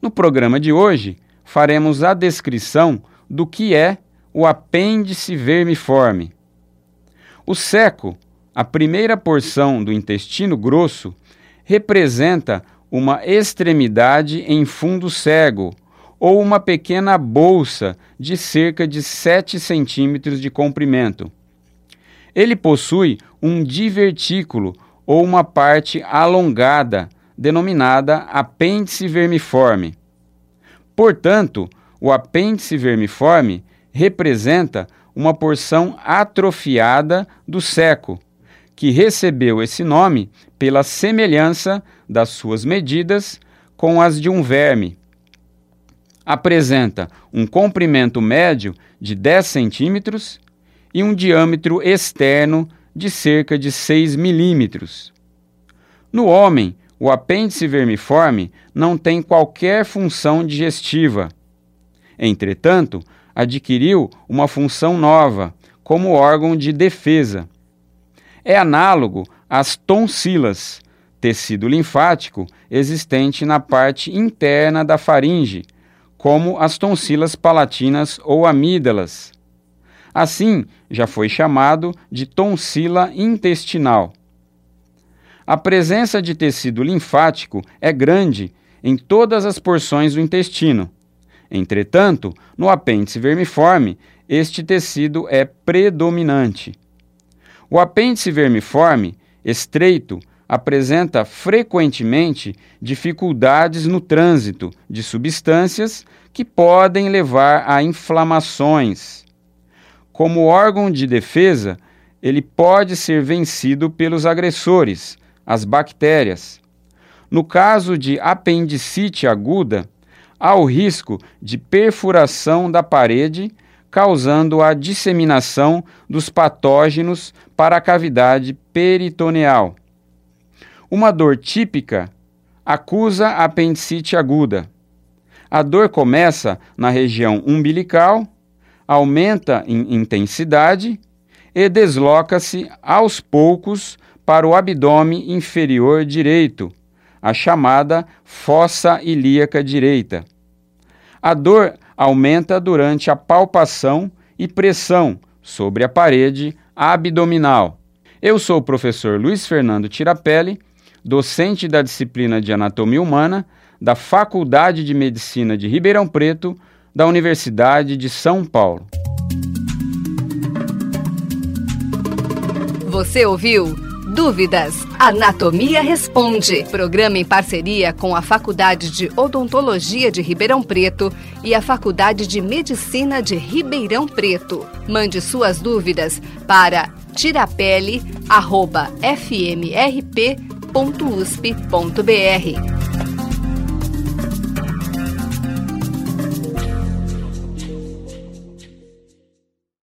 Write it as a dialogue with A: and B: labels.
A: no programa de hoje, faremos a descrição do que é o apêndice vermiforme. O seco, a primeira porção do intestino grosso, representa uma extremidade em fundo cego ou uma pequena bolsa de cerca de 7 centímetros de comprimento. Ele possui um divertículo ou uma parte alongada denominada apêndice vermiforme. Portanto, o apêndice vermiforme representa uma porção atrofiada do seco, que recebeu esse nome pela semelhança das suas medidas com as de um verme. Apresenta um comprimento médio de 10 centímetros e um diâmetro externo de cerca de 6 milímetros. No homem, o apêndice vermiforme não tem qualquer função digestiva. Entretanto, adquiriu uma função nova, como órgão de defesa. É análogo às tonsilas, tecido linfático existente na parte interna da faringe, como as tonsilas palatinas ou amígdalas. Assim, já foi chamado de tonsila intestinal. A presença de tecido linfático é grande em todas as porções do intestino. Entretanto, no apêndice vermiforme, este tecido é predominante. O apêndice vermiforme, estreito, apresenta frequentemente dificuldades no trânsito de substâncias que podem levar a inflamações. Como órgão de defesa, ele pode ser vencido pelos agressores, as bactérias. No caso de apendicite aguda, há o risco de perfuração da parede, causando a disseminação dos patógenos para a cavidade peritoneal. Uma dor típica acusa apendicite aguda. A dor começa na região umbilical, aumenta em intensidade e desloca-se aos poucos para o abdômen inferior direito, a chamada fossa ilíaca direita. A dor aumenta durante a palpação e pressão sobre a parede abdominal. Eu sou o professor Luiz Fernando Tirapelli, docente da disciplina de Anatomia Humana da Faculdade de Medicina de Ribeirão Preto, da Universidade de São Paulo.
B: Você ouviu? Dúvidas? Anatomia Responde. Programa em parceria com a Faculdade de Odontologia de Ribeirão Preto e a Faculdade de Medicina de Ribeirão Preto. Mande suas dúvidas para tirapele.fmrp.usp.br.